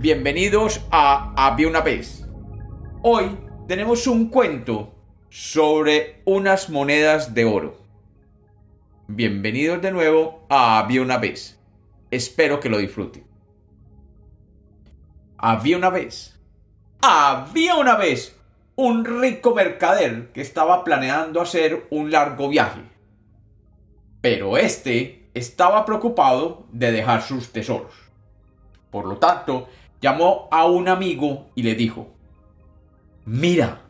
Bienvenidos a Había una vez. Hoy tenemos un cuento sobre unas monedas de oro. Bienvenidos de nuevo a Había una vez. Espero que lo disfruten. Había una vez. Había una vez un rico mercader que estaba planeando hacer un largo viaje. Pero este estaba preocupado de dejar sus tesoros. Por lo tanto, llamó a un amigo y le dijo, Mira,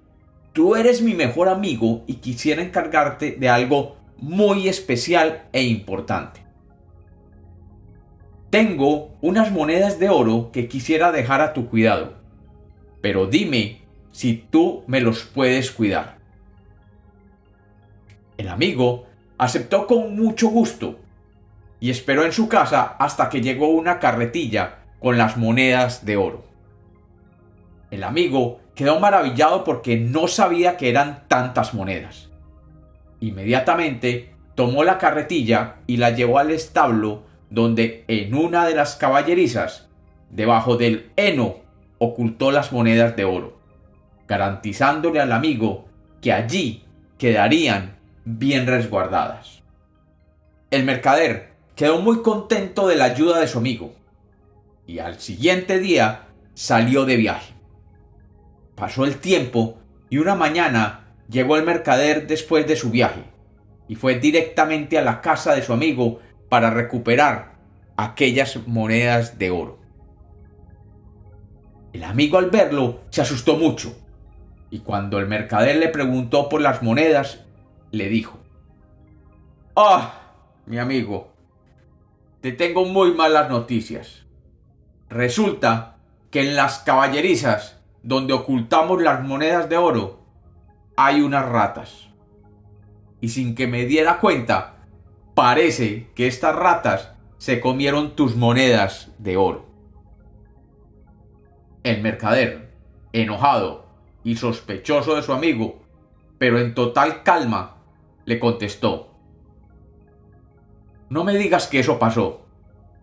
tú eres mi mejor amigo y quisiera encargarte de algo muy especial e importante. Tengo unas monedas de oro que quisiera dejar a tu cuidado, pero dime si tú me los puedes cuidar. El amigo aceptó con mucho gusto y esperó en su casa hasta que llegó una carretilla con las monedas de oro. El amigo quedó maravillado porque no sabía que eran tantas monedas. Inmediatamente tomó la carretilla y la llevó al establo donde en una de las caballerizas, debajo del heno, ocultó las monedas de oro, garantizándole al amigo que allí quedarían bien resguardadas. El mercader quedó muy contento de la ayuda de su amigo y al siguiente día salió de viaje. Pasó el tiempo y una mañana llegó el mercader después de su viaje y fue directamente a la casa de su amigo para recuperar aquellas monedas de oro. El amigo al verlo se asustó mucho y cuando el mercader le preguntó por las monedas, le dijo, Ah, mi amigo, te tengo muy malas noticias. Resulta que en las caballerizas donde ocultamos las monedas de oro hay unas ratas. Y sin que me diera cuenta, parece que estas ratas se comieron tus monedas de oro. El mercader, enojado y sospechoso de su amigo, pero en total calma, le contestó, No me digas que eso pasó.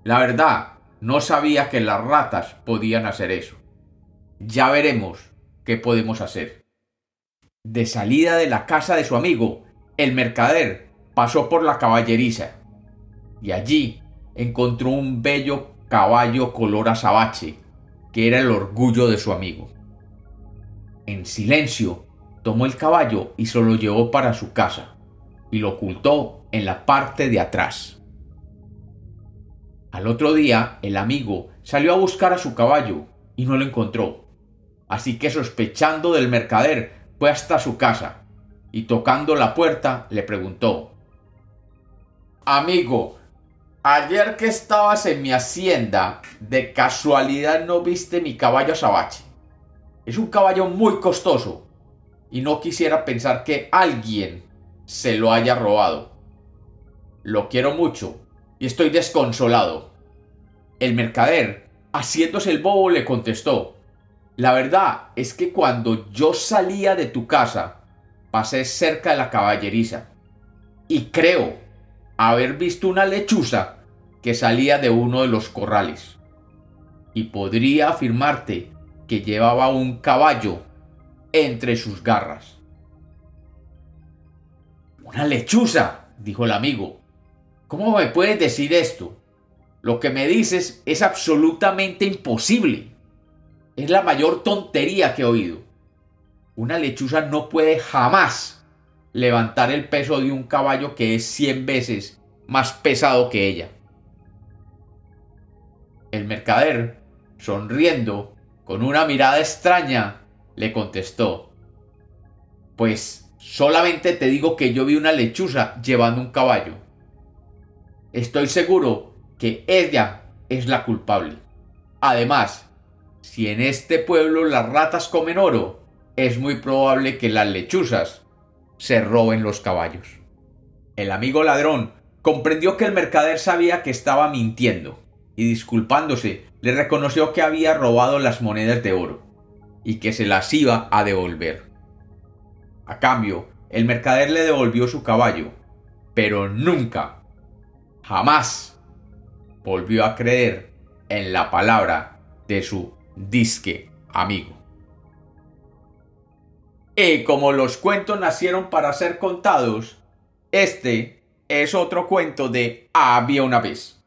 La verdad no sabía que las ratas podían hacer eso. Ya veremos qué podemos hacer. De salida de la casa de su amigo, el mercader pasó por la caballeriza y allí encontró un bello caballo color azabache, que era el orgullo de su amigo. En silencio, tomó el caballo y se lo llevó para su casa y lo ocultó en la parte de atrás. Al otro día, el amigo salió a buscar a su caballo y no lo encontró. Así que sospechando del mercader, fue hasta su casa y tocando la puerta le preguntó Amigo, ayer que estabas en mi hacienda, de casualidad no viste mi caballo azabache. Es un caballo muy costoso y no quisiera pensar que alguien se lo haya robado. Lo quiero mucho y estoy desconsolado. El mercader, haciéndose el bobo, le contestó, la verdad es que cuando yo salía de tu casa, pasé cerca de la caballeriza y creo haber visto una lechuza que salía de uno de los corrales. Y podría afirmarte que llevaba un caballo entre sus garras. Una lechuza, dijo el amigo. ¿Cómo me puedes decir esto? Lo que me dices es absolutamente imposible. Es la mayor tontería que he oído. Una lechuza no puede jamás levantar el peso de un caballo que es 100 veces más pesado que ella. El mercader, sonriendo, con una mirada extraña, le contestó, Pues solamente te digo que yo vi una lechuza llevando un caballo. Estoy seguro que ella es la culpable. Además, si en este pueblo las ratas comen oro, es muy probable que las lechuzas se roben los caballos. El amigo ladrón comprendió que el mercader sabía que estaba mintiendo y disculpándose le reconoció que había robado las monedas de oro y que se las iba a devolver. A cambio, el mercader le devolvió su caballo, pero nunca jamás volvió a creer en la palabra de su disque amigo. Y como los cuentos nacieron para ser contados, este es otro cuento de Había una vez.